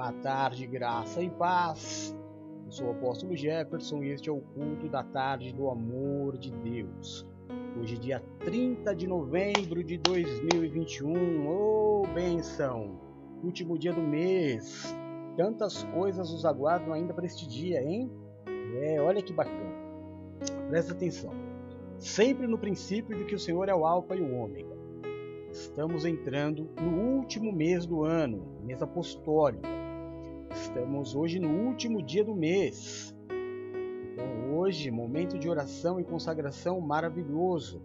Boa tarde, graça e paz. Eu sou o apóstolo Jefferson e este é o culto da tarde do amor de Deus. Hoje, dia 30 de novembro de 2021. Ô, oh, benção! Último dia do mês. Tantas coisas nos aguardam ainda para este dia, hein? É, olha que bacana. Presta atenção. Sempre no princípio de que o Senhor é o Alfa e o Ômega. Estamos entrando no último mês do ano, mês apostólico. Estamos hoje no último dia do mês. Então, hoje, momento de oração e consagração maravilhoso.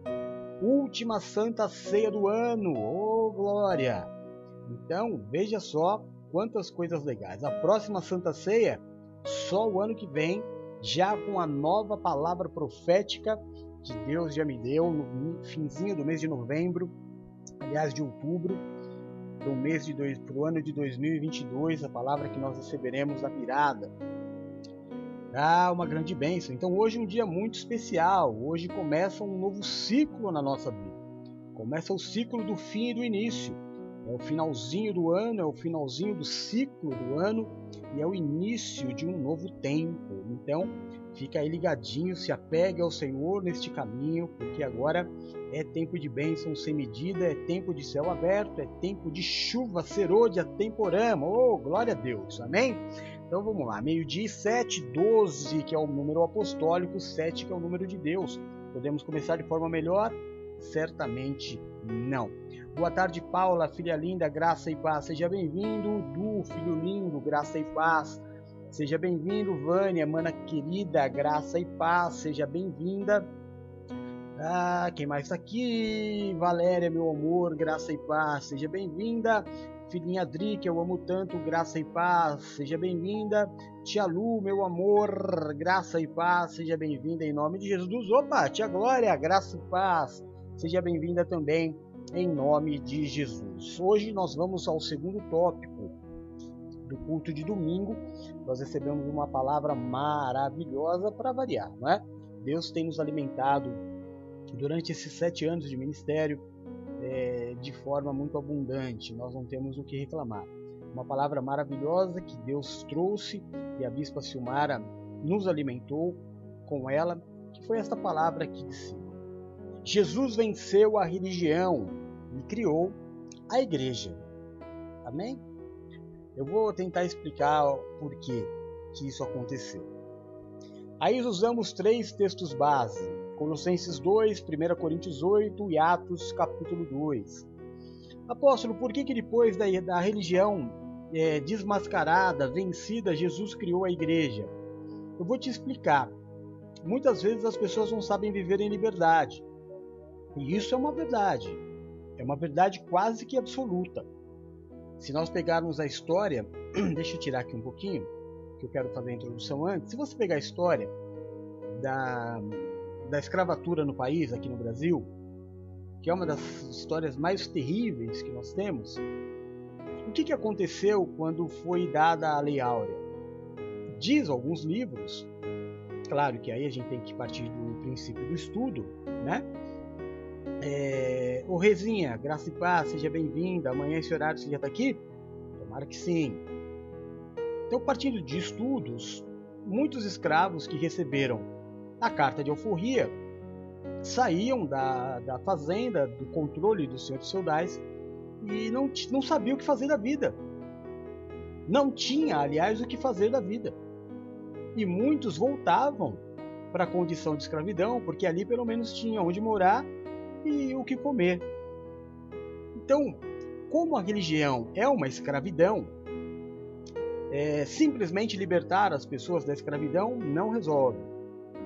Última Santa Ceia do ano. Oh, glória! Então, veja só quantas coisas legais. A próxima Santa Ceia, só o ano que vem, já com a nova palavra profética que Deus já me deu no finzinho do mês de novembro aliás, de outubro do mês de dois, para o ano de 2022, a palavra que nós receberemos na virada. Ah, uma grande bênção. Então hoje é um dia muito especial. Hoje começa um novo ciclo na nossa vida. Começa o ciclo do fim e do início. É o finalzinho do ano, é o finalzinho do ciclo do ano e é o início de um novo tempo. Então, Fica aí ligadinho, se apegue ao Senhor neste caminho, porque agora é tempo de bênção sem medida, é tempo de céu aberto, é tempo de chuva serôdia temporama. Oh, glória a Deus, amém? Então vamos lá, meio-dia 7, 12, que é o número apostólico, 7, que é o número de Deus. Podemos começar de forma melhor? Certamente não. Boa tarde, Paula, filha linda, graça e paz. Seja bem-vindo, Du, filho lindo, graça e paz. Seja bem-vindo, Vânia, mana querida, graça e paz, seja bem-vinda. Ah, quem mais está aqui? Valéria, meu amor, graça e paz, seja bem-vinda. Filhinha Adri, que eu amo tanto, graça e paz, seja bem-vinda. Tia Lu, meu amor, graça e paz, seja bem-vinda em nome de Jesus. Opa, tia Glória, graça e paz, seja bem-vinda também em nome de Jesus. Hoje nós vamos ao segundo tópico do culto de domingo, nós recebemos uma palavra maravilhosa para variar, não é? Deus tem nos alimentado durante esses sete anos de ministério é, de forma muito abundante, nós não temos o que reclamar. Uma palavra maravilhosa que Deus trouxe e a Bispa Silmara nos alimentou com ela, que foi esta palavra aqui de cima. Jesus venceu a religião e criou a igreja. Amém? Eu vou tentar explicar por que, isso aconteceu. Aí usamos três textos base: Colossenses 2, 1 Coríntios 8 e Atos capítulo 2. Apóstolo, por que, que depois da, da religião é, desmascarada, vencida, Jesus criou a igreja? Eu vou te explicar. Muitas vezes as pessoas não sabem viver em liberdade. E isso é uma verdade. É uma verdade quase que absoluta. Se nós pegarmos a história, deixa eu tirar aqui um pouquinho, que eu quero fazer a introdução antes. Se você pegar a história da, da escravatura no país, aqui no Brasil, que é uma das histórias mais terríveis que nós temos, o que, que aconteceu quando foi dada a Lei Áurea? Diz alguns livros, claro que aí a gente tem que partir do princípio do estudo, né? É, Ô Rezinha, graça e paz, seja bem-vinda. Amanhã esse horário você já está aqui? Tomara que sim. Então, partindo de estudos, muitos escravos que receberam a carta de alforria saíam da, da fazenda, do controle dos senhores feudais e não, não sabiam o que fazer da vida. Não tinha, aliás, o que fazer da vida. E muitos voltavam para a condição de escravidão, porque ali pelo menos tinha onde morar e o que comer. Então, como a religião é uma escravidão, é, simplesmente libertar as pessoas da escravidão não resolve,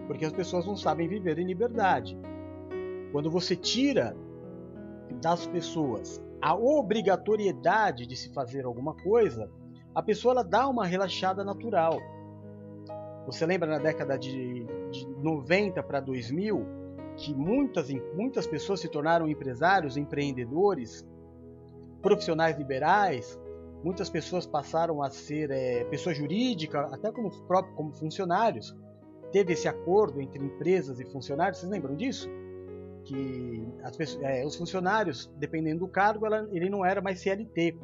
porque as pessoas não sabem viver em liberdade. Quando você tira das pessoas a obrigatoriedade de se fazer alguma coisa, a pessoa ela dá uma relaxada natural. Você lembra na década de, de 90 para 2000, que muitas, muitas pessoas se tornaram empresários, empreendedores, profissionais liberais, muitas pessoas passaram a ser é, pessoa jurídica, até como, próprio, como funcionários. Teve esse acordo entre empresas e funcionários, vocês lembram disso? Que pessoas, é, os funcionários, dependendo do cargo, ela, ele não era mais CLT,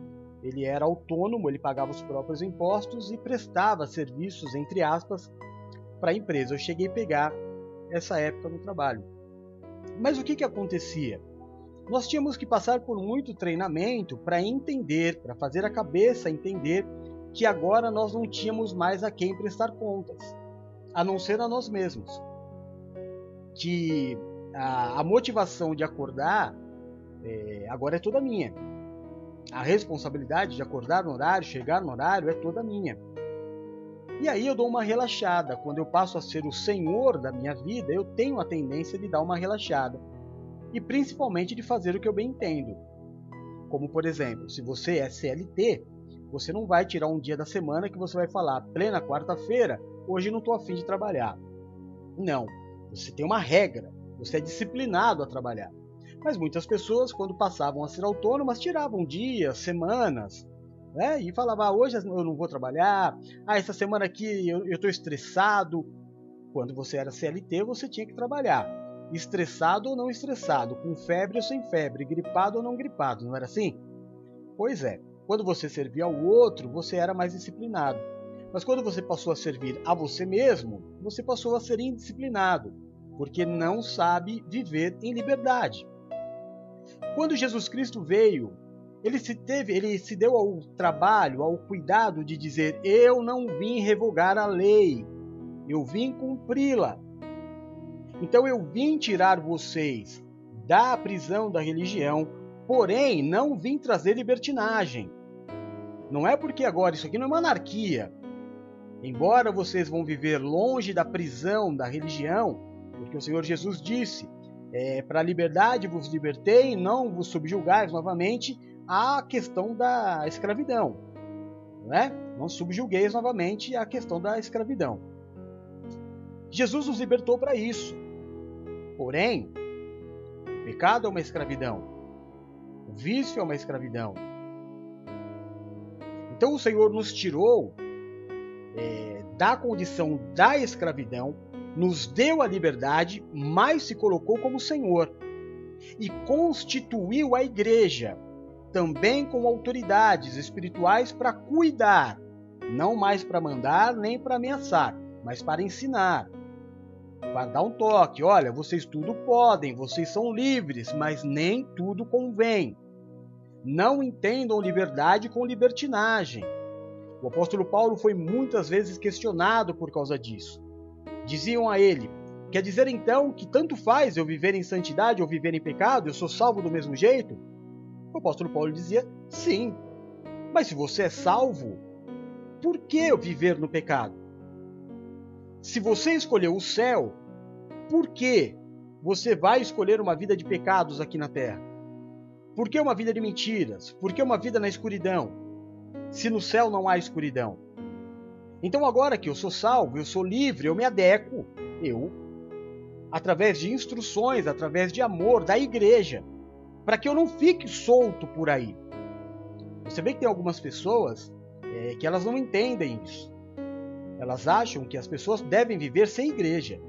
ele era autônomo, ele pagava os próprios impostos e prestava serviços, entre aspas, para a empresa. Eu cheguei a pegar essa época no trabalho. Mas o que, que acontecia? Nós tínhamos que passar por muito treinamento para entender, para fazer a cabeça entender que agora nós não tínhamos mais a quem prestar contas, a não ser a nós mesmos. Que a, a motivação de acordar é, agora é toda minha a responsabilidade de acordar no horário, chegar no horário é toda minha. E aí eu dou uma relaxada. Quando eu passo a ser o senhor da minha vida, eu tenho a tendência de dar uma relaxada. E principalmente de fazer o que eu bem entendo. Como por exemplo, se você é CLT, você não vai tirar um dia da semana que você vai falar, plena quarta-feira, hoje não estou afim de trabalhar. Não. Você tem uma regra. Você é disciplinado a trabalhar. Mas muitas pessoas, quando passavam a ser autônomas, tiravam dias, semanas, né? E falavam, ah, hoje eu não vou trabalhar, ah, essa semana aqui eu estou estressado. Quando você era CLT, você tinha que trabalhar. Estressado ou não estressado, com febre ou sem febre, gripado ou não gripado, não era assim? Pois é, quando você servia ao outro, você era mais disciplinado. Mas quando você passou a servir a você mesmo, você passou a ser indisciplinado, porque não sabe viver em liberdade. Quando Jesus Cristo veio, ele se teve, ele se deu ao trabalho, ao cuidado de dizer: "Eu não vim revogar a lei, eu vim cumpri-la". Então eu vim tirar vocês da prisão da religião, porém não vim trazer libertinagem. Não é porque agora isso aqui não é uma anarquia. Embora vocês vão viver longe da prisão da religião, porque o Senhor Jesus disse: é, para a liberdade vos libertei, não vos subjulgais novamente a questão da escravidão. Né? Não subjulgueis novamente a questão da escravidão. Jesus nos libertou para isso. Porém, o pecado é uma escravidão. O vício é uma escravidão. Então o Senhor nos tirou é, da condição da escravidão nos deu a liberdade, mas se colocou como Senhor e constituiu a igreja também com autoridades espirituais para cuidar, não mais para mandar nem para ameaçar, mas para ensinar, para dar um toque. Olha, vocês tudo podem, vocês são livres, mas nem tudo convém. Não entendam liberdade com libertinagem. O apóstolo Paulo foi muitas vezes questionado por causa disso. Diziam a ele: Quer dizer então que tanto faz eu viver em santidade ou viver em pecado, eu sou salvo do mesmo jeito? O apóstolo Paulo dizia: Sim. Mas se você é salvo, por que eu viver no pecado? Se você escolheu o céu, por que você vai escolher uma vida de pecados aqui na terra? Por que uma vida de mentiras? Por que uma vida na escuridão? Se no céu não há escuridão. Então agora que eu sou salvo, eu sou livre, eu me adequo, eu, através de instruções, através de amor da igreja, para que eu não fique solto por aí. Você vê que tem algumas pessoas é, que elas não entendem isso. Elas acham que as pessoas devem viver sem igreja.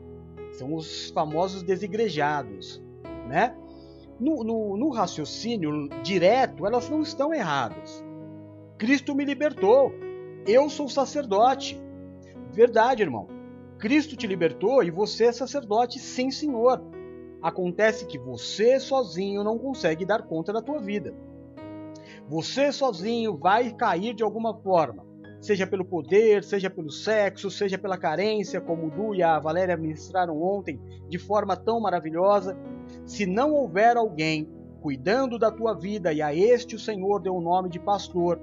São os famosos desigrejados, né? No, no, no raciocínio direto, elas não estão erradas. Cristo me libertou. Eu sou sacerdote. Verdade, irmão. Cristo te libertou e você é sacerdote, sim, senhor. Acontece que você sozinho não consegue dar conta da tua vida. Você sozinho vai cair de alguma forma, seja pelo poder, seja pelo sexo, seja pela carência, como o Du e a Valéria ministraram ontem de forma tão maravilhosa. Se não houver alguém cuidando da tua vida, e a este o Senhor deu o nome de pastor,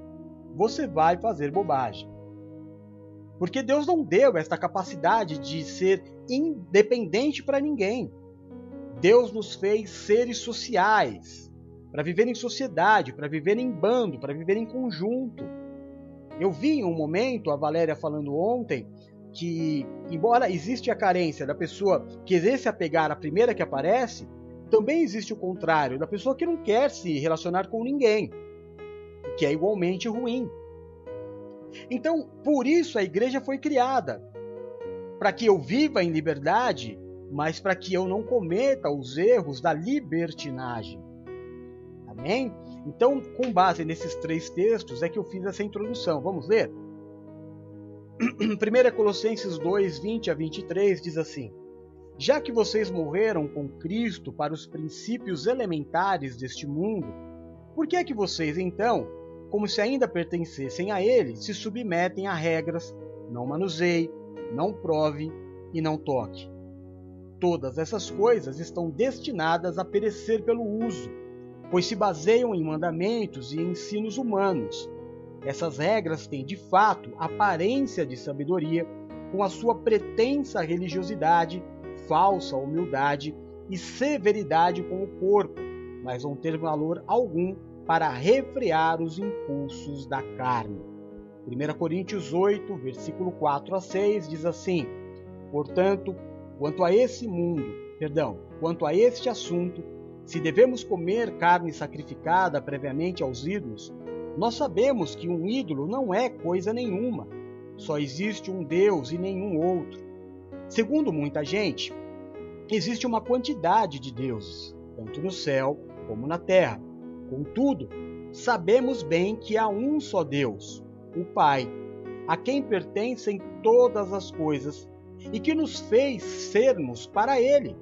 você vai fazer bobagem. Porque Deus não deu esta capacidade de ser independente para ninguém. Deus nos fez seres sociais, para viver em sociedade, para viver em bando, para viver em conjunto. Eu vi em um momento a Valéria falando ontem que, embora existe a carência da pessoa querer se apegar à primeira que aparece, também existe o contrário, da pessoa que não quer se relacionar com ninguém que é igualmente ruim. Então, por isso a igreja foi criada para que eu viva em liberdade, mas para que eu não cometa os erros da libertinagem. Amém? Então, com base nesses três textos, é que eu fiz essa introdução. Vamos ler? 1 Colossenses 2, 20 a 23 diz assim: Já que vocês morreram com Cristo para os princípios elementares deste mundo, por que é que vocês, então, como se ainda pertencessem a ele, se submetem a regras não manuseie, não prove e não toque? Todas essas coisas estão destinadas a perecer pelo uso, pois se baseiam em mandamentos e ensinos humanos essas regras têm, de fato, aparência de sabedoria, com a sua pretensa religiosidade, falsa humildade e severidade com o corpo, mas não ter valor algum para refrear os impulsos da carne. 1 Coríntios 8, versículo 4 a 6 diz assim: Portanto, quanto a esse mundo, perdão, quanto a este assunto, se devemos comer carne sacrificada previamente aos ídolos, nós sabemos que um ídolo não é coisa nenhuma, só existe um Deus e nenhum outro. Segundo muita gente, existe uma quantidade de deuses, tanto no céu como na terra. Contudo, sabemos bem que há um só Deus, o Pai, a quem pertencem todas as coisas e que nos fez sermos para Ele.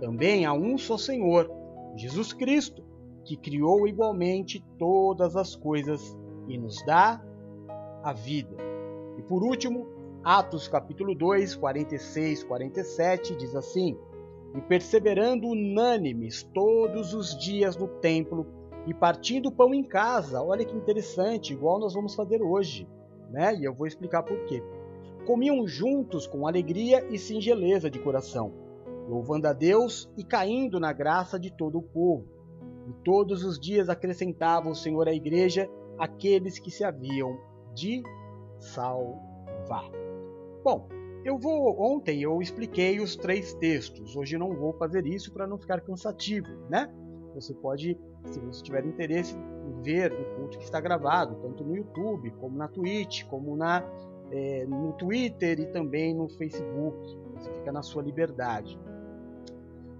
Também há um só Senhor, Jesus Cristo que criou igualmente todas as coisas e nos dá a vida. E por último, Atos capítulo 2, 46, 47 diz assim: E perseverando unânimes todos os dias no templo e partindo o pão em casa. Olha que interessante, igual nós vamos fazer hoje, né? E eu vou explicar por quê. Comiam juntos com alegria e singeleza de coração, louvando a Deus e caindo na graça de todo o povo. E todos os dias acrescentava o Senhor à igreja aqueles que se haviam de salvar. Bom, eu vou ontem eu expliquei os três textos. Hoje não vou fazer isso para não ficar cansativo, né? Você pode, se você tiver interesse, ver o culto que está gravado, tanto no YouTube, como na Twitch, como na é, no Twitter e também no Facebook. Você fica na sua liberdade.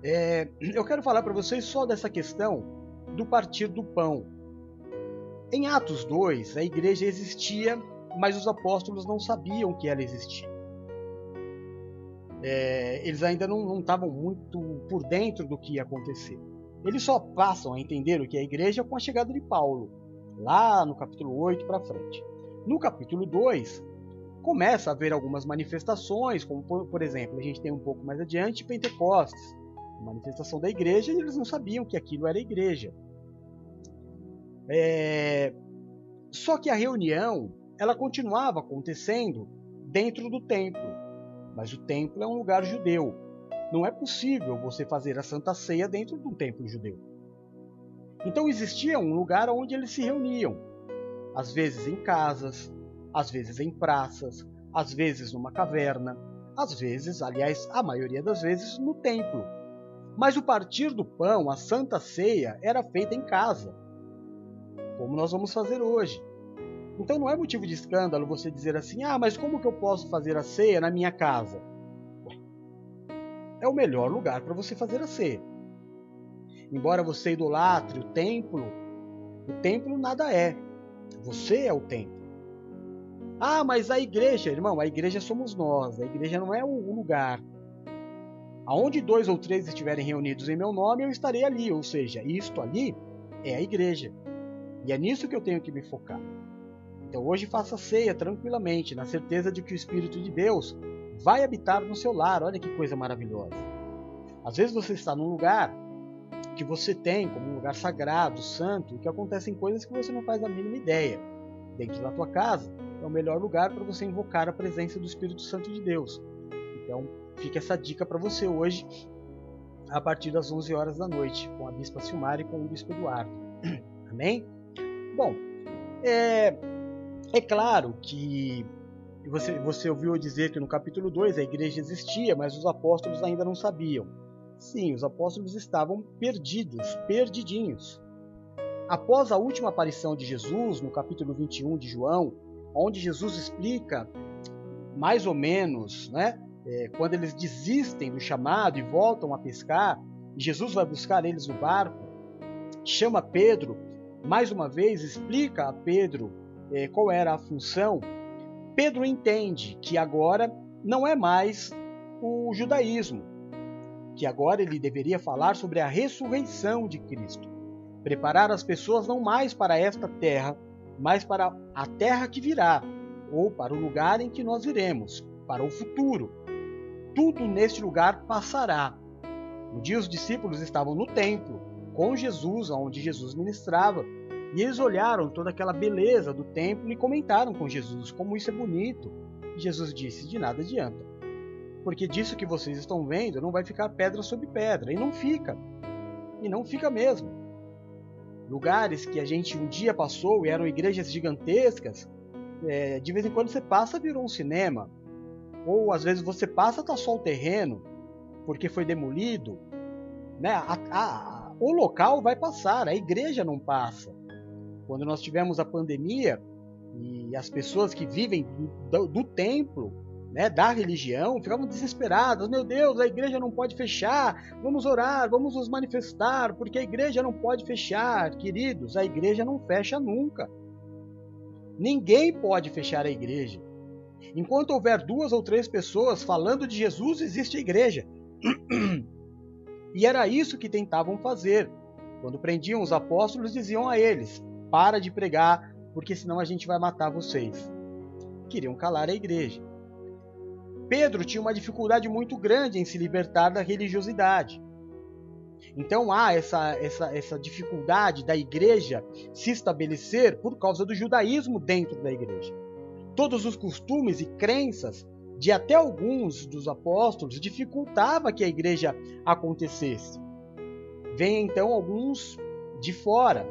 É, eu quero falar para vocês só dessa questão do partir do pão. Em Atos 2, a igreja existia, mas os apóstolos não sabiam que ela existia. É, eles ainda não estavam muito por dentro do que ia acontecer. Eles só passam a entender o que é a igreja com a chegada de Paulo, lá no capítulo 8 para frente. No capítulo 2, começa a haver algumas manifestações, como por, por exemplo, a gente tem um pouco mais adiante Pentecostes, manifestação da igreja e eles não sabiam que aquilo era igreja. É... Só que a reunião ela continuava acontecendo dentro do templo, mas o templo é um lugar judeu. Não é possível você fazer a Santa Ceia dentro de um templo judeu. Então existia um lugar onde eles se reuniam, às vezes em casas, às vezes em praças, às vezes numa caverna, às vezes, aliás, a maioria das vezes, no templo. Mas o partir do pão, a santa ceia, era feita em casa, como nós vamos fazer hoje. Então não é motivo de escândalo você dizer assim: ah, mas como que eu posso fazer a ceia na minha casa? É o melhor lugar para você fazer a ceia. Embora você idolatre o templo, o templo nada é. Você é o templo. Ah, mas a igreja, irmão, a igreja somos nós. A igreja não é o lugar. Aonde dois ou três estiverem reunidos em meu nome, eu estarei ali. Ou seja, isto ali é a igreja. E é nisso que eu tenho que me focar. Então hoje faça ceia tranquilamente, na certeza de que o Espírito de Deus vai habitar no seu lar. Olha que coisa maravilhosa. Às vezes você está num lugar que você tem como um lugar sagrado, santo, e que acontecem coisas que você não faz a mínima ideia. Dentro da tua casa é o melhor lugar para você invocar a presença do Espírito Santo de Deus. Então, Fica essa dica para você hoje, a partir das 11 horas da noite, com a Bispa Silmara e com o Bispo Eduardo. Amém? Bom, é, é claro que você, você ouviu dizer que no capítulo 2 a igreja existia, mas os apóstolos ainda não sabiam. Sim, os apóstolos estavam perdidos, perdidinhos. Após a última aparição de Jesus, no capítulo 21 de João, onde Jesus explica mais ou menos né, é, quando eles desistem do chamado e voltam a pescar, Jesus vai buscar eles no barco, chama Pedro, mais uma vez explica a Pedro eh, qual era a função, Pedro entende que agora não é mais o judaísmo, que agora ele deveria falar sobre a ressurreição de Cristo, preparar as pessoas não mais para esta terra, mas para a terra que virá, ou para o lugar em que nós iremos, para o futuro. Tudo neste lugar passará. Um dia os discípulos estavam no templo, com Jesus, onde Jesus ministrava, e eles olharam toda aquela beleza do templo e comentaram com Jesus como isso é bonito. Jesus disse: De nada adianta, porque disso que vocês estão vendo não vai ficar pedra sobre pedra, e não fica, e não fica mesmo. Lugares que a gente um dia passou e eram igrejas gigantescas, é, de vez em quando você passa virou um cinema, ou às vezes você passa tá só o terreno porque foi demolido, né? A, a, o local vai passar, a igreja não passa. Quando nós tivemos a pandemia e as pessoas que vivem do, do templo, né, da religião, ficavam desesperadas. Meu Deus, a igreja não pode fechar. Vamos orar, vamos nos manifestar, porque a igreja não pode fechar. Queridos, a igreja não fecha nunca. Ninguém pode fechar a igreja. Enquanto houver duas ou três pessoas falando de Jesus, existe a igreja. E era isso que tentavam fazer. Quando prendiam os apóstolos, diziam a eles: Para de pregar, porque senão a gente vai matar vocês. Queriam calar a igreja. Pedro tinha uma dificuldade muito grande em se libertar da religiosidade. Então há essa, essa, essa dificuldade da igreja se estabelecer por causa do judaísmo dentro da igreja. Todos os costumes e crenças de até alguns dos apóstolos dificultava que a igreja acontecesse. Vem então alguns de fora,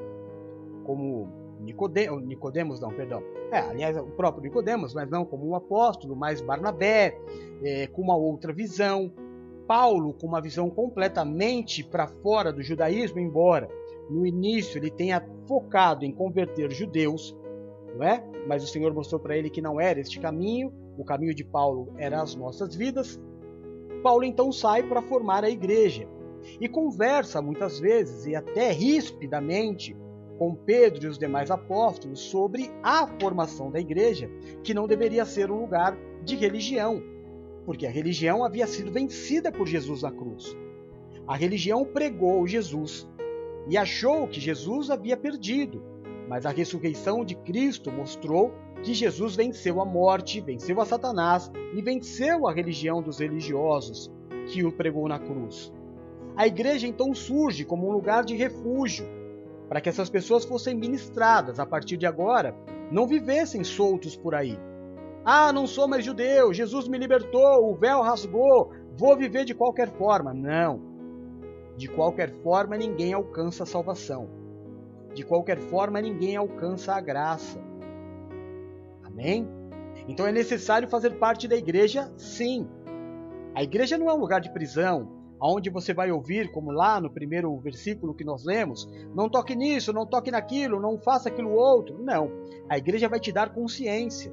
como Nicodemos, Nicodemos não, perdão. É, aliás, o próprio Nicodemos, mas não como um apóstolo, mas Barnabé, é, com uma outra visão. Paulo, com uma visão completamente para fora do judaísmo, embora no início ele tenha focado em converter judeus, não é? Mas o Senhor mostrou para ele que não era este caminho, o caminho de Paulo era as nossas vidas. Paulo então sai para formar a igreja e conversa muitas vezes e até rispidamente com Pedro e os demais apóstolos sobre a formação da igreja, que não deveria ser um lugar de religião, porque a religião havia sido vencida por Jesus na cruz. A religião pregou Jesus e achou que Jesus havia perdido, mas a ressurreição de Cristo mostrou que Jesus venceu a morte, venceu a Satanás e venceu a religião dos religiosos que o pregou na cruz. A igreja então surge como um lugar de refúgio para que essas pessoas fossem ministradas a partir de agora, não vivessem soltos por aí. Ah, não sou mais judeu, Jesus me libertou, o véu rasgou, vou viver de qualquer forma. Não. De qualquer forma, ninguém alcança a salvação. De qualquer forma, ninguém alcança a graça. Amém? Então é necessário fazer parte da igreja, sim. A igreja não é um lugar de prisão, onde você vai ouvir, como lá no primeiro versículo que nós lemos, não toque nisso, não toque naquilo, não faça aquilo outro. Não. A igreja vai te dar consciência.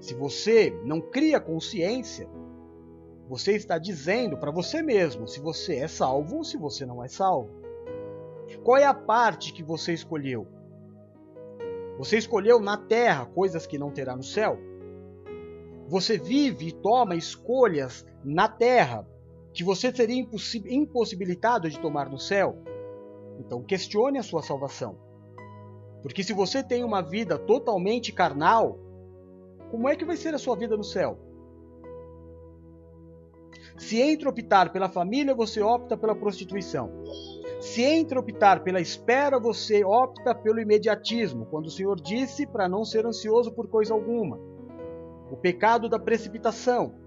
Se você não cria consciência, você está dizendo para você mesmo se você é salvo ou se você não é salvo. Qual é a parte que você escolheu? Você escolheu na terra coisas que não terá no céu? Você vive e toma escolhas na terra que você seria impossibilitado de tomar no céu? Então questione a sua salvação. Porque se você tem uma vida totalmente carnal, como é que vai ser a sua vida no céu? Se entre optar pela família, você opta pela prostituição. Se entre optar pela espera, você opta pelo imediatismo, quando o Senhor disse para não ser ansioso por coisa alguma. O pecado da precipitação.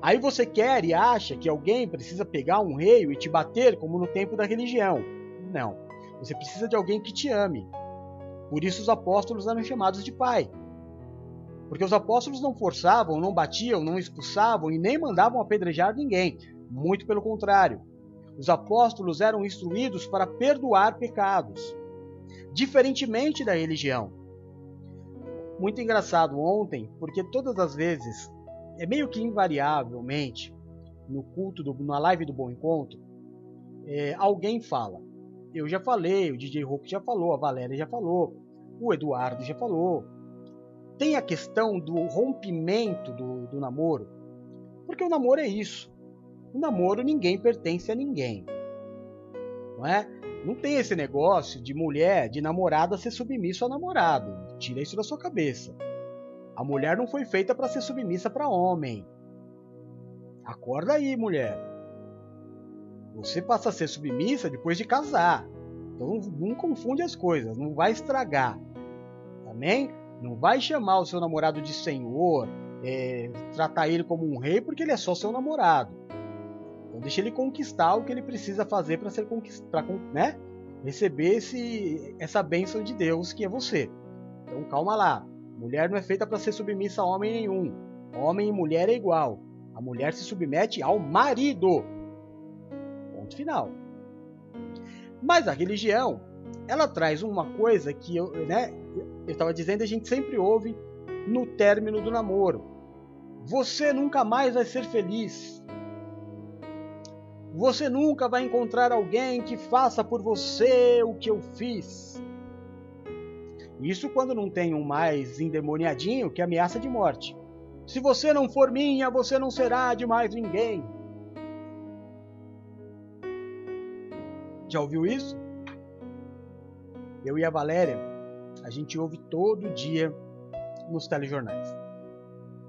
Aí você quer e acha que alguém precisa pegar um rei e te bater como no tempo da religião. Não. Você precisa de alguém que te ame. Por isso os apóstolos eram chamados de pai. Porque os apóstolos não forçavam, não batiam, não expulsavam e nem mandavam apedrejar ninguém. Muito pelo contrário. Os apóstolos eram instruídos para perdoar pecados, diferentemente da religião. Muito engraçado ontem, porque todas as vezes, é meio que invariavelmente, no culto, do, na live do Bom Encontro, é, alguém fala. Eu já falei, o DJ Hulk já falou, a Valéria já falou, o Eduardo já falou. Tem a questão do rompimento do, do namoro, porque o namoro é isso. O namoro ninguém pertence a ninguém. Não é? Não tem esse negócio de mulher, de namorada ser submisso a namorado. Tira isso da sua cabeça. A mulher não foi feita para ser submissa para homem. Acorda aí, mulher. Você passa a ser submissa depois de casar. Então não confunde as coisas, não vai estragar. Amém? Não vai chamar o seu namorado de senhor, é, tratar ele como um rei porque ele é só seu namorado. Então deixa ele conquistar o que ele precisa fazer para ser conquistado, né? Receber esse, essa bênção de Deus que é você. Então calma lá. Mulher não é feita para ser submissa a homem nenhum. Homem e mulher é igual. A mulher se submete ao marido. Ponto final. Mas a religião, ela traz uma coisa que eu, né, eu estava dizendo, a gente sempre ouve no término do namoro. Você nunca mais vai ser feliz. Você nunca vai encontrar alguém que faça por você o que eu fiz. Isso quando não tem um mais endemoniadinho que ameaça de morte. Se você não for minha, você não será de mais ninguém. Já ouviu isso? Eu e a Valéria, a gente ouve todo dia nos telejornais.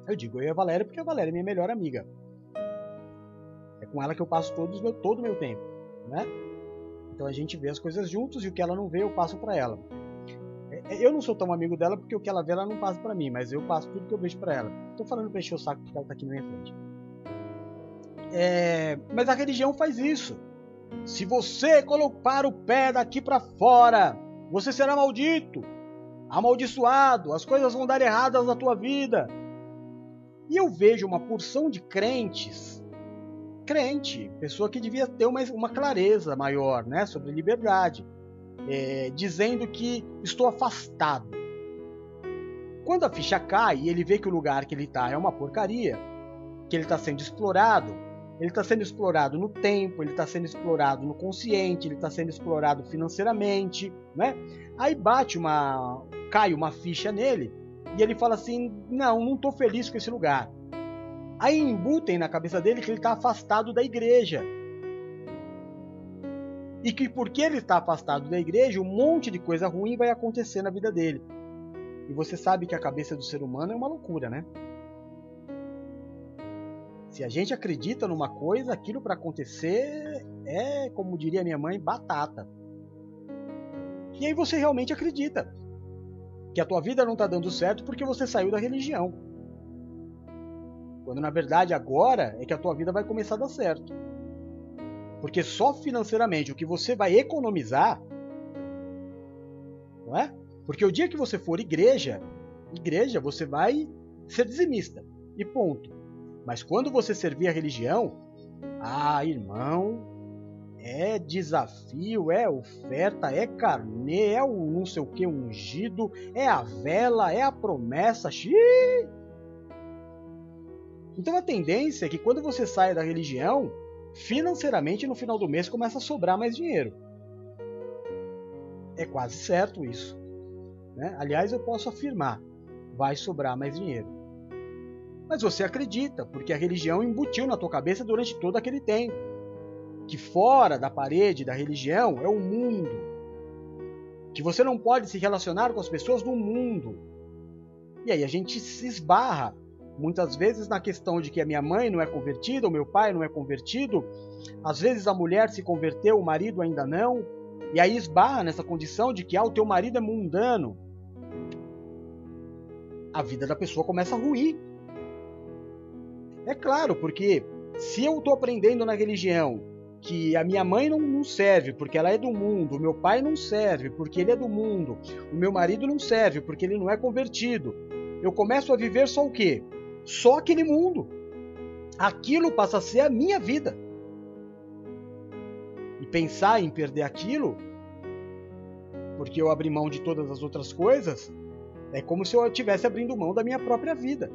Eu digo eu e a Valéria porque a Valéria é minha melhor amiga. É com ela que eu passo todo o meu tempo, né? Então a gente vê as coisas juntos e o que ela não vê eu passo para ela. É, eu não sou tão amigo dela porque o que ela vê ela não passa para mim, mas eu passo tudo que eu vejo para ela. Tô falando pra encher o saco porque ela tá aqui na minha frente. É, mas a religião faz isso. Se você colocar o pé daqui para fora, você será maldito, amaldiçoado, as coisas vão dar erradas na tua vida. E eu vejo uma porção de crentes, crente, pessoa que devia ter uma, uma clareza maior né, sobre liberdade, é, dizendo que estou afastado. Quando a ficha cai e ele vê que o lugar que ele está é uma porcaria, que ele está sendo explorado, ele está sendo explorado no tempo, ele está sendo explorado no consciente, ele está sendo explorado financeiramente, né? Aí bate uma, cai uma ficha nele e ele fala assim: não, não estou feliz com esse lugar. Aí embutem na cabeça dele que ele está afastado da igreja. E que porque ele está afastado da igreja, um monte de coisa ruim vai acontecer na vida dele. E você sabe que a cabeça do ser humano é uma loucura, né? Se a gente acredita numa coisa, aquilo para acontecer é, como diria minha mãe, batata. E aí você realmente acredita que a tua vida não está dando certo porque você saiu da religião. Quando na verdade agora é que a tua vida vai começar a dar certo. Porque só financeiramente o que você vai economizar, não é? Porque o dia que você for igreja, igreja, você vai ser dizimista. E ponto. Mas quando você servir a religião, ah, irmão, é desafio, é oferta, é carnê, é o não sei o que ungido, é a vela, é a promessa. Xiii! Então a tendência é que quando você sai da religião, financeiramente no final do mês começa a sobrar mais dinheiro. É quase certo isso. Né? Aliás, eu posso afirmar: vai sobrar mais dinheiro. Mas você acredita, porque a religião embutiu na tua cabeça durante todo aquele tempo. Que fora da parede da religião é o mundo. Que você não pode se relacionar com as pessoas do mundo. E aí a gente se esbarra muitas vezes na questão de que a minha mãe não é convertida, o meu pai não é convertido, às vezes a mulher se converteu, o marido ainda não, e aí esbarra nessa condição de que ah, o teu marido é mundano. A vida da pessoa começa a ruir. É claro, porque se eu estou aprendendo na religião que a minha mãe não, não, serve porque ela é do mundo, o meu pai não serve porque ele é do mundo, o meu marido não serve porque ele não é convertido, eu começo a viver só o quê? Só aquele mundo. Aquilo passa a ser a minha vida. E pensar em perder aquilo, porque eu abri mão de todas as outras coisas, é como se eu estivesse abrindo mão da minha própria vida.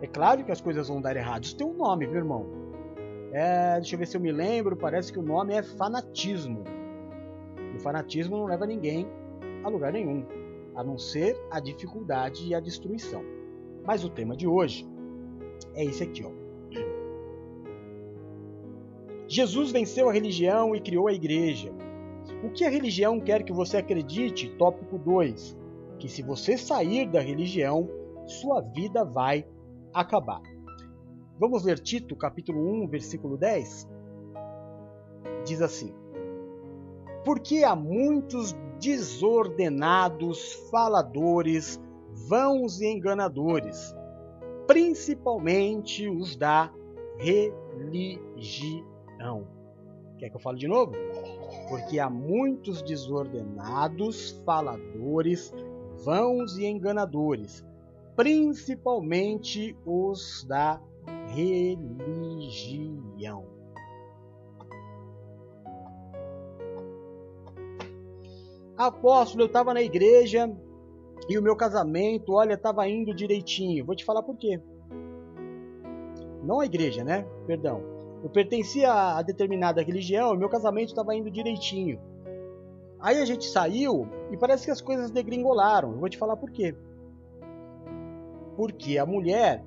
É claro que as coisas vão dar errado. Isso tem um nome, viu, irmão? É, deixa eu ver se eu me lembro, parece que o nome é fanatismo. O fanatismo não leva ninguém a lugar nenhum, a não ser a dificuldade e a destruição. Mas o tema de hoje é esse aqui, ó. Jesus venceu a religião e criou a igreja. O que a religião quer que você acredite? Tópico 2. Que se você sair da religião, sua vida vai acabar. Vamos ler Tito, capítulo 1, versículo 10? Diz assim: Porque há muitos desordenados, faladores, vãos e enganadores, principalmente os da religião. Quer que eu fale de novo? Porque há muitos desordenados, faladores, vãos e enganadores, principalmente os da religião. Apóstolo, eu estava na igreja e o meu casamento, olha, estava indo direitinho. Vou te falar por quê. Não a igreja, né? Perdão eu pertencia a determinada religião meu casamento estava indo direitinho. Aí a gente saiu e parece que as coisas degringolaram. Eu vou te falar por quê. Porque a mulher,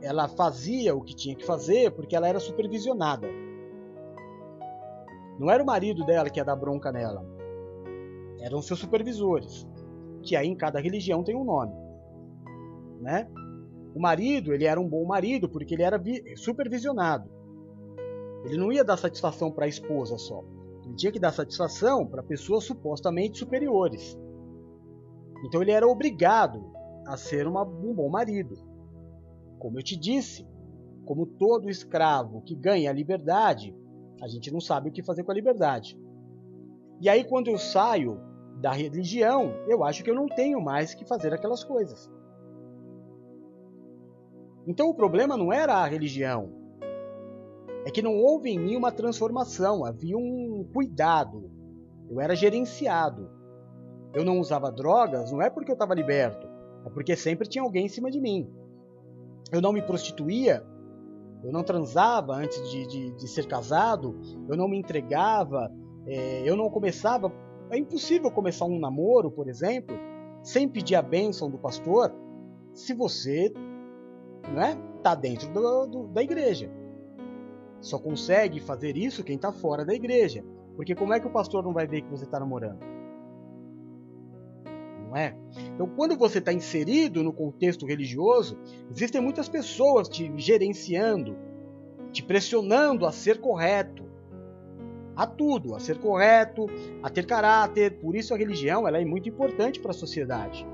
ela fazia o que tinha que fazer porque ela era supervisionada. Não era o marido dela que ia dar bronca nela. Eram seus supervisores, que aí em cada religião tem um nome, né? O marido, ele era um bom marido porque ele era supervisionado. Ele não ia dar satisfação para a esposa só. Ele tinha que dar satisfação para pessoas supostamente superiores. Então ele era obrigado a ser uma, um bom marido. Como eu te disse, como todo escravo que ganha a liberdade, a gente não sabe o que fazer com a liberdade. E aí, quando eu saio da religião, eu acho que eu não tenho mais que fazer aquelas coisas. Então o problema não era a religião, é que não houve em mim uma transformação, havia um cuidado. Eu era gerenciado. Eu não usava drogas, não é porque eu estava liberto, é porque sempre tinha alguém em cima de mim. Eu não me prostituía, eu não transava antes de, de, de ser casado, eu não me entregava, é, eu não começava. É impossível começar um namoro, por exemplo, sem pedir a bênção do pastor, se você não é, tá dentro do, do, da igreja. Só consegue fazer isso quem está fora da igreja. Porque como é que o pastor não vai ver que você está namorando? Não é? Então, quando você está inserido no contexto religioso, existem muitas pessoas te gerenciando, te pressionando a ser correto. A tudo, a ser correto, a ter caráter. Por isso a religião ela é muito importante para a sociedade.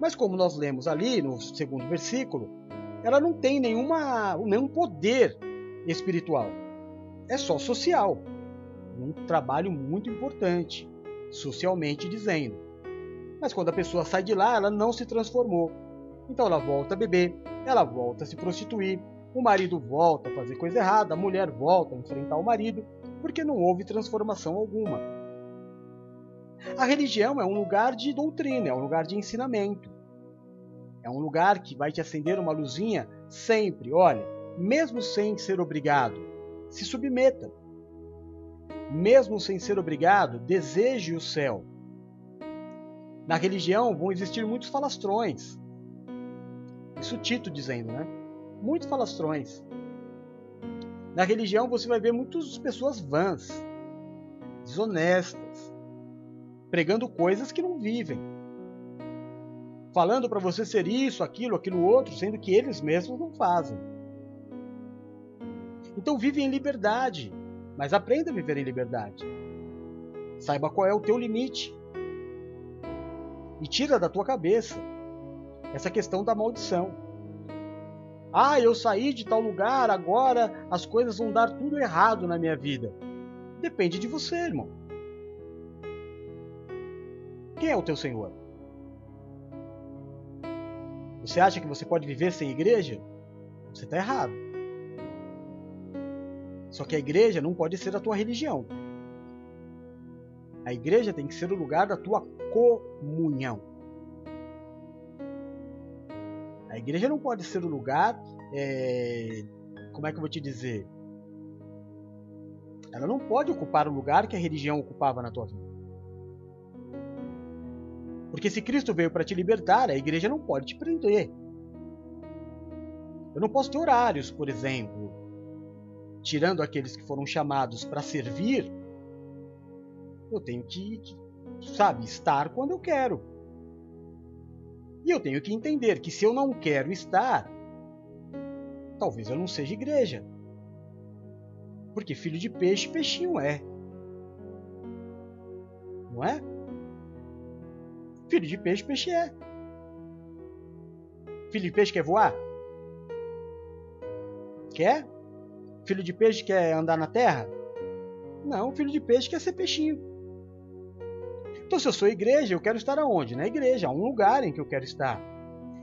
Mas como nós lemos ali no segundo versículo, ela não tem nenhuma, nenhum poder espiritual. É só social. Um trabalho muito importante, socialmente dizendo. Mas quando a pessoa sai de lá, ela não se transformou. Então ela volta a beber, ela volta a se prostituir, o marido volta a fazer coisa errada, a mulher volta a enfrentar o marido, porque não houve transformação alguma. A religião é um lugar de doutrina, é um lugar de ensinamento. É um lugar que vai te acender uma luzinha sempre. Olha, mesmo sem ser obrigado, se submeta. Mesmo sem ser obrigado, deseje o céu. Na religião vão existir muitos falastrões. Isso Tito dizendo, né? Muitos falastrões. Na religião você vai ver muitas pessoas vãs, desonestas, pregando coisas que não vivem. Falando para você ser isso, aquilo, aquilo outro, sendo que eles mesmos não fazem. Então vive em liberdade, mas aprenda a viver em liberdade. Saiba qual é o teu limite. E tira da tua cabeça essa questão da maldição. Ah, eu saí de tal lugar, agora as coisas vão dar tudo errado na minha vida. Depende de você, irmão. Quem é o teu Senhor? Você acha que você pode viver sem igreja? Você está errado. Só que a igreja não pode ser a tua religião. A igreja tem que ser o lugar da tua comunhão. A igreja não pode ser o lugar, é, como é que eu vou te dizer, Ela não pode ocupar o lugar que a religião ocupava na tua vida. Porque se Cristo veio para te libertar, a igreja não pode te prender. Eu não posso ter horários, por exemplo, tirando aqueles que foram chamados para servir. Eu tenho que, sabe, estar quando eu quero. E eu tenho que entender que se eu não quero estar, talvez eu não seja igreja. Porque filho de peixe, peixinho é. Não é? Filho de peixe, peixe é. Filho de peixe quer voar? Quer? Filho de peixe quer andar na terra? Não, filho de peixe quer ser peixinho. Então, se eu sou igreja, eu quero estar aonde? Na igreja, há um lugar em que eu quero estar.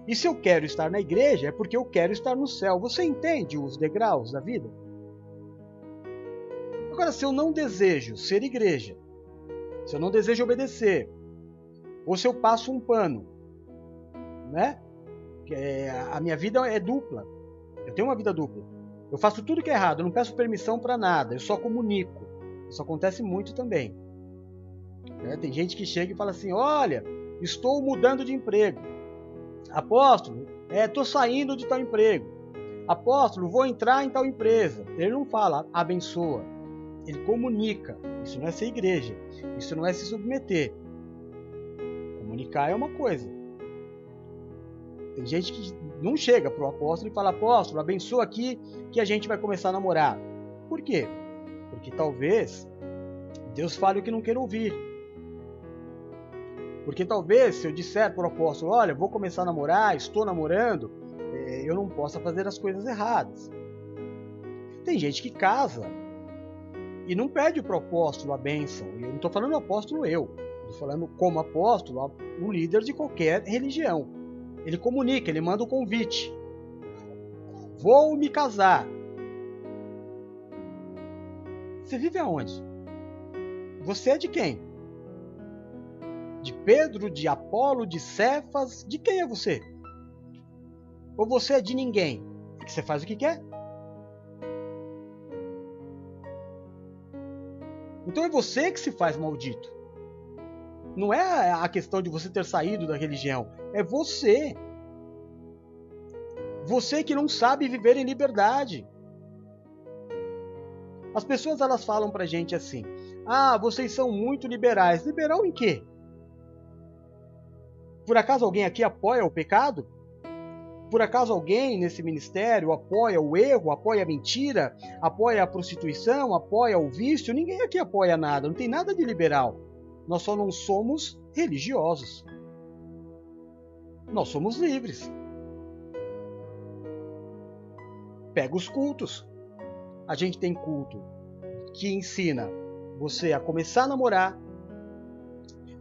E se eu quero estar na igreja, é porque eu quero estar no céu. Você entende os degraus da vida? Agora, se eu não desejo ser igreja, se eu não desejo obedecer, ou se eu passo um pano, né? É, a minha vida é dupla. Eu tenho uma vida dupla. Eu faço tudo que é errado, eu não peço permissão para nada, eu só comunico. Isso acontece muito também. É, tem gente que chega e fala assim: Olha, estou mudando de emprego. Apóstolo, estou é, saindo de tal emprego. Apóstolo, vou entrar em tal empresa. Ele não fala abençoa, ele comunica. Isso não é ser igreja, isso não é se submeter. Comunicar é uma coisa. Tem gente que não chega para o apóstolo e fala: Apóstolo, abençoa aqui que a gente vai começar a namorar. Por quê? Porque talvez Deus fale o que não quer ouvir. Porque talvez se eu disser para o apóstolo: Olha, vou começar a namorar, estou namorando, é, eu não possa fazer as coisas erradas. Tem gente que casa e não pede para o apóstolo a bênção. Eu não estou falando apóstolo eu. Estou falando como apóstolo, o líder de qualquer religião. Ele comunica, ele manda o convite. Vou me casar. Você vive aonde? Você é de quem? De Pedro, de Apolo, de Cefas? De quem é você? Ou você é de ninguém? Porque você faz o que quer? Então é você que se faz maldito. Não é a questão de você ter saído da religião, é você. Você que não sabe viver em liberdade. As pessoas elas falam pra gente assim: "Ah, vocês são muito liberais". Liberal em quê? Por acaso alguém aqui apoia o pecado? Por acaso alguém nesse ministério apoia o erro, apoia a mentira, apoia a prostituição, apoia o vício? Ninguém aqui apoia nada, não tem nada de liberal. Nós só não somos religiosos. Nós somos livres. Pega os cultos. A gente tem culto que ensina você a começar a namorar.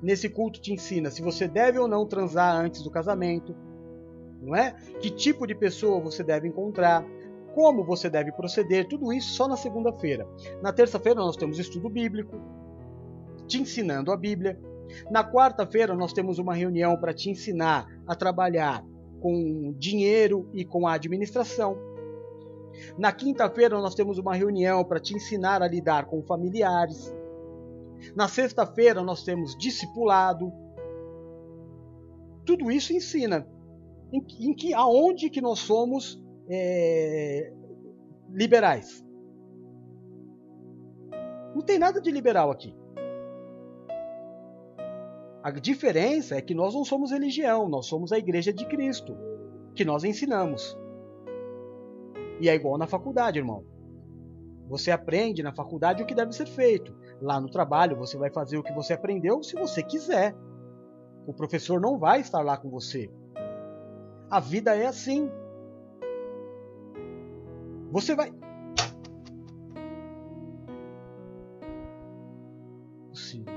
Nesse culto te ensina se você deve ou não transar antes do casamento, não é? Que tipo de pessoa você deve encontrar, como você deve proceder, tudo isso só na segunda-feira. Na terça-feira nós temos estudo bíblico, te ensinando a Bíblia. Na quarta-feira, nós temos uma reunião para te ensinar a trabalhar com dinheiro e com a administração. Na quinta-feira, nós temos uma reunião para te ensinar a lidar com familiares. Na sexta-feira, nós temos discipulado. Tudo isso ensina em, em que, aonde que nós somos é, liberais. Não tem nada de liberal aqui. A diferença é que nós não somos religião, nós somos a igreja de Cristo, que nós ensinamos. E é igual na faculdade, irmão. Você aprende na faculdade o que deve ser feito. Lá no trabalho, você vai fazer o que você aprendeu se você quiser. O professor não vai estar lá com você. A vida é assim. Você vai. Sim.